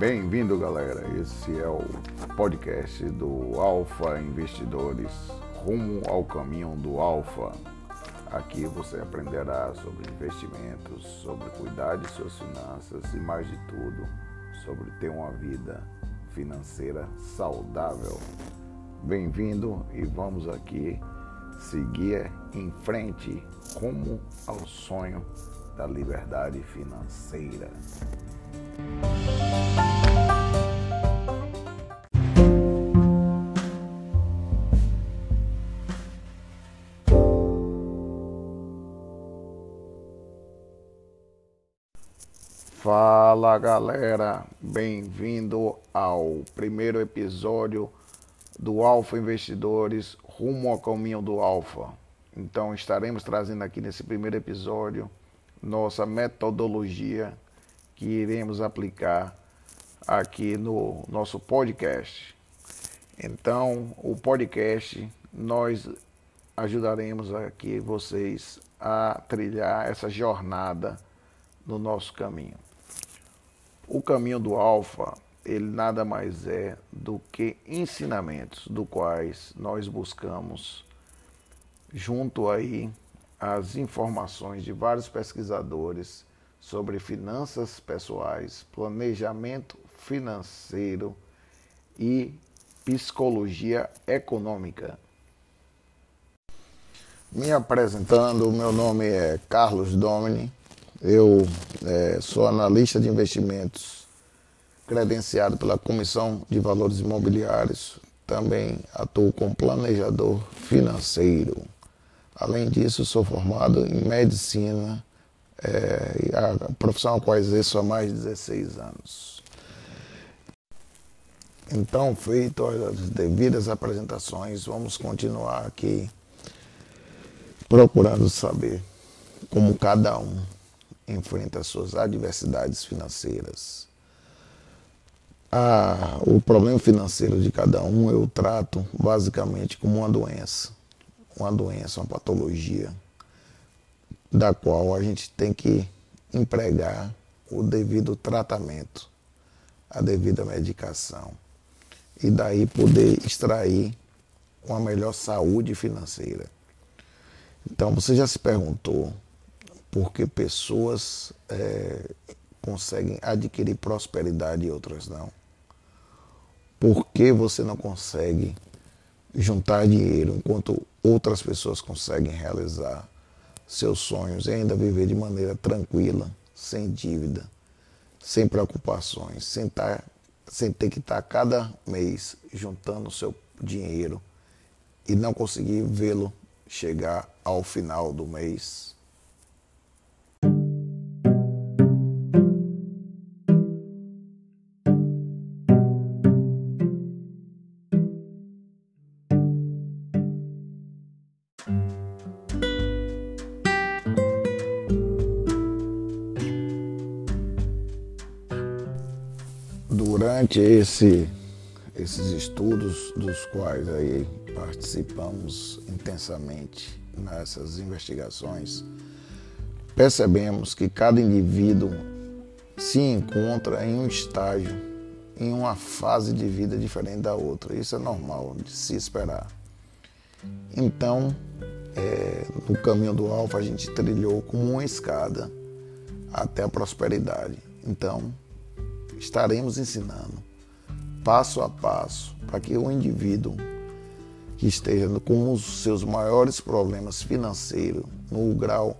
Bem-vindo, galera. Esse é o podcast do Alfa Investidores, rumo ao caminho do Alfa. Aqui você aprenderá sobre investimentos, sobre cuidar de suas finanças e, mais de tudo, sobre ter uma vida financeira saudável. Bem-vindo e vamos aqui seguir em frente rumo ao sonho da liberdade financeira. Fala galera, bem-vindo ao primeiro episódio do Alfa Investidores rumo ao caminho do Alfa. Então estaremos trazendo aqui nesse primeiro episódio nossa metodologia que iremos aplicar aqui no nosso podcast. Então, o podcast nós ajudaremos aqui vocês a trilhar essa jornada no nosso caminho. O caminho do alfa, ele nada mais é do que ensinamentos do quais nós buscamos junto aí as informações de vários pesquisadores sobre finanças pessoais, planejamento financeiro e psicologia econômica. Me apresentando, meu nome é Carlos Domini, eu é, sou analista de investimentos credenciado pela Comissão de Valores Imobiliários, também atuo como planejador financeiro. Além disso, sou formado em medicina é, a profissão a qual exerço há mais de 16 anos. Então, feito as devidas apresentações, vamos continuar aqui procurando saber como cada um enfrenta as suas adversidades financeiras. Ah, o problema financeiro de cada um eu trato basicamente como uma doença, uma doença, uma patologia da qual a gente tem que empregar o devido tratamento, a devida medicação e daí poder extrair uma melhor saúde financeira. Então você já se perguntou por que pessoas é, conseguem adquirir prosperidade e outras não? Por que você não consegue juntar dinheiro enquanto outras pessoas conseguem realizar seus sonhos e ainda viver de maneira tranquila, sem dívida, sem preocupações, sem, tar, sem ter que estar cada mês juntando seu dinheiro e não conseguir vê-lo chegar ao final do mês. Durante esse, esses estudos dos quais aí participamos intensamente nessas investigações, percebemos que cada indivíduo se encontra em um estágio, em uma fase de vida diferente da outra. Isso é normal de se esperar. Então, é, no caminho do alfa, a gente trilhou como uma escada até a prosperidade. Então, estaremos ensinando passo a passo para que o indivíduo que esteja com os seus maiores problemas financeiros no grau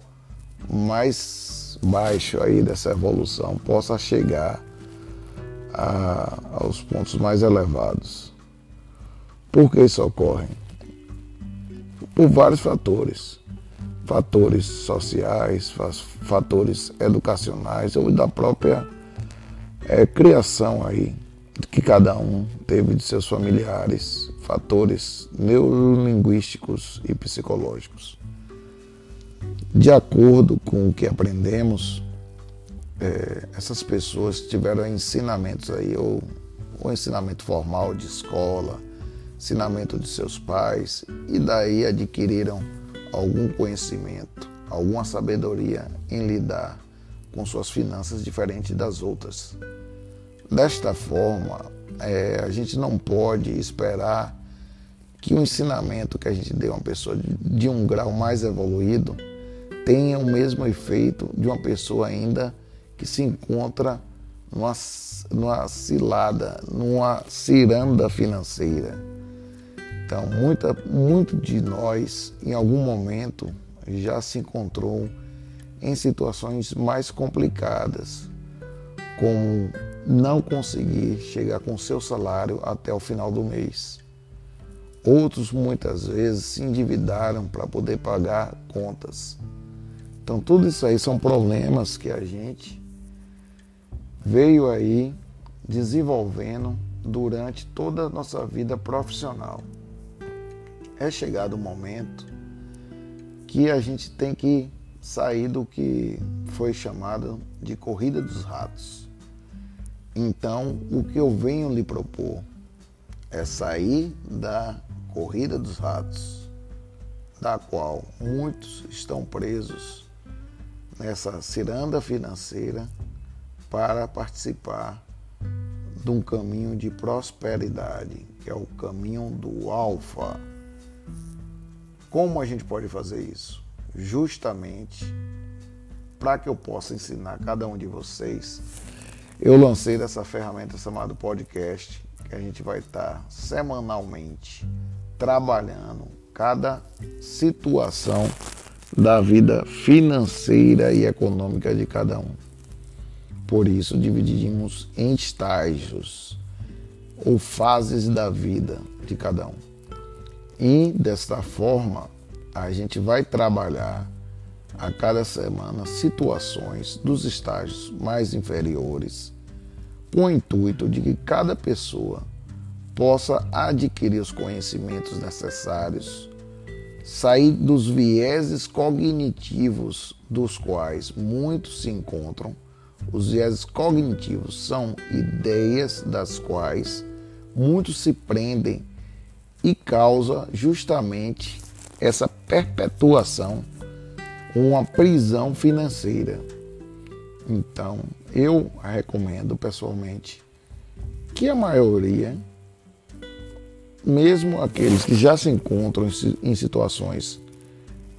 mais baixo aí dessa evolução possa chegar a, aos pontos mais elevados. Por que isso ocorre? Por vários fatores. Fatores sociais, fatores educacionais ou da própria é, criação aí que cada um teve de seus familiares, fatores neurolinguísticos e psicológicos. De acordo com o que aprendemos, é, essas pessoas tiveram ensinamentos aí, ou, ou ensinamento formal de escola, ensinamento de seus pais, e daí adquiriram algum conhecimento, alguma sabedoria em lidar com suas finanças diferente das outras. desta forma, é, a gente não pode esperar que o ensinamento que a gente deu a uma pessoa de, um grau mais evoluído tenha o mesmo efeito de uma pessoa ainda que se encontra numa, numa cilada, numa ciranda financeira. Então, muita, muito de nós, em algum momento, já se encontrou em situações mais complicadas, como não conseguir chegar com seu salário até o final do mês. Outros muitas vezes se endividaram para poder pagar contas. Então, tudo isso aí são problemas que a gente veio aí desenvolvendo durante toda a nossa vida profissional. É chegado o momento que a gente tem que sair do que foi chamado de corrida dos ratos. Então, o que eu venho lhe propor é sair da corrida dos ratos, da qual muitos estão presos nessa ciranda financeira para participar de um caminho de prosperidade, que é o caminho do alfa. Como a gente pode fazer isso? Justamente para que eu possa ensinar cada um de vocês, eu lancei essa ferramenta chamada podcast, que a gente vai estar semanalmente trabalhando cada situação da vida financeira e econômica de cada um. Por isso, dividimos em estágios ou fases da vida de cada um. E desta forma, a gente vai trabalhar a cada semana situações dos estágios mais inferiores, com o intuito de que cada pessoa possa adquirir os conhecimentos necessários, sair dos vieses cognitivos dos quais muitos se encontram. Os viéses cognitivos são ideias das quais muitos se prendem e causa justamente essa perpetuação, uma prisão financeira. Então, eu recomendo pessoalmente que a maioria, mesmo aqueles que já se encontram em situações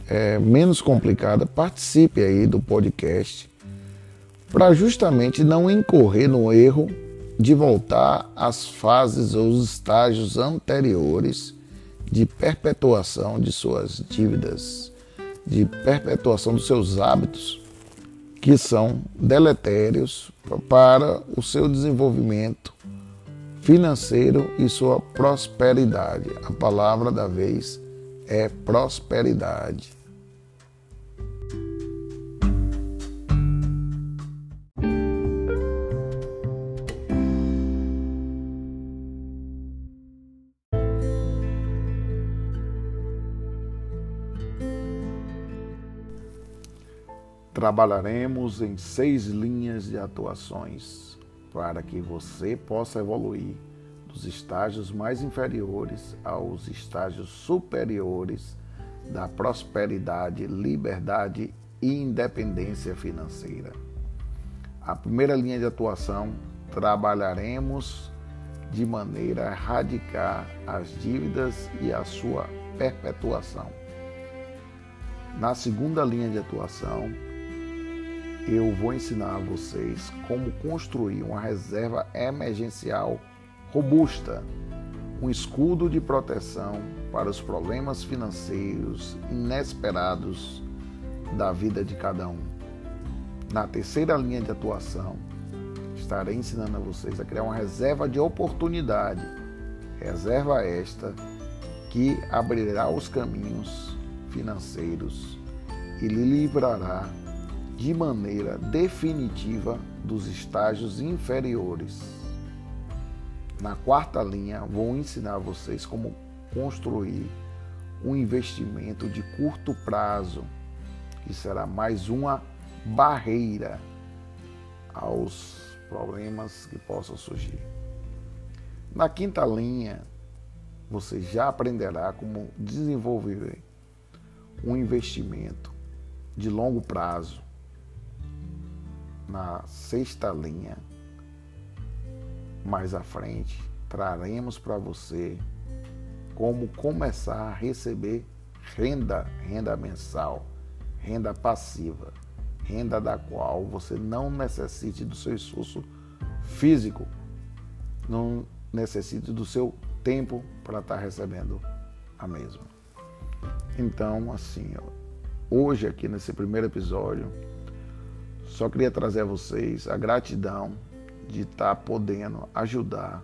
é, menos complicadas, participe aí do podcast para justamente não incorrer no erro de voltar às fases ou os estágios anteriores de perpetuação de suas dívidas, de perpetuação dos seus hábitos, que são deletérios para o seu desenvolvimento financeiro e sua prosperidade. A palavra da vez é prosperidade. Trabalharemos em seis linhas de atuações para que você possa evoluir dos estágios mais inferiores aos estágios superiores da prosperidade, liberdade e independência financeira. A primeira linha de atuação trabalharemos de maneira a erradicar as dívidas e a sua perpetuação. Na segunda linha de atuação, eu vou ensinar a vocês como construir uma reserva emergencial robusta, um escudo de proteção para os problemas financeiros inesperados da vida de cada um. Na terceira linha de atuação, estarei ensinando a vocês a criar uma reserva de oportunidade, reserva esta que abrirá os caminhos financeiros e lhe livrará de maneira definitiva dos estágios inferiores. Na quarta linha, vou ensinar vocês como construir um investimento de curto prazo, que será mais uma barreira aos problemas que possam surgir. Na quinta linha, você já aprenderá como desenvolver um investimento de longo prazo na sexta linha, mais à frente traremos para você como começar a receber renda, renda mensal, renda passiva, renda da qual você não necessite do seu esforço físico, não necessite do seu tempo para estar tá recebendo a mesma. Então, assim, hoje aqui nesse primeiro episódio, só queria trazer a vocês a gratidão de estar tá podendo ajudar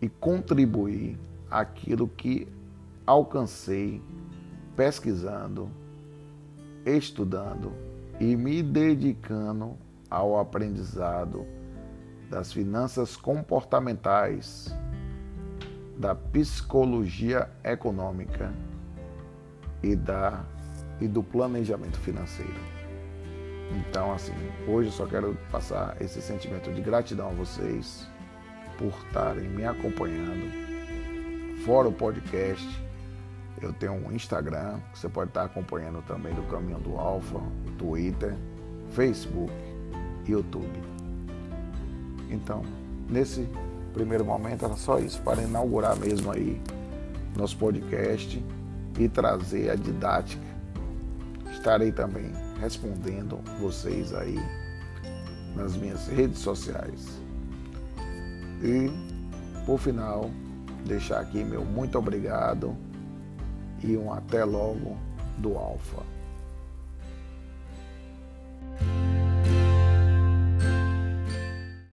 e contribuir aquilo que alcancei pesquisando, estudando e me dedicando ao aprendizado das finanças comportamentais, da psicologia econômica e, da, e do planejamento financeiro. Então, assim, hoje eu só quero passar esse sentimento de gratidão a vocês por estarem me acompanhando. Fora o podcast, eu tenho um Instagram, que você pode estar acompanhando também do Caminho do Alfa, Twitter, Facebook, YouTube. Então, nesse primeiro momento era só isso, para inaugurar mesmo aí nosso podcast e trazer a didática. Estarei também respondendo vocês aí nas minhas redes sociais. E, por final, deixar aqui meu muito obrigado e um até logo do Alfa.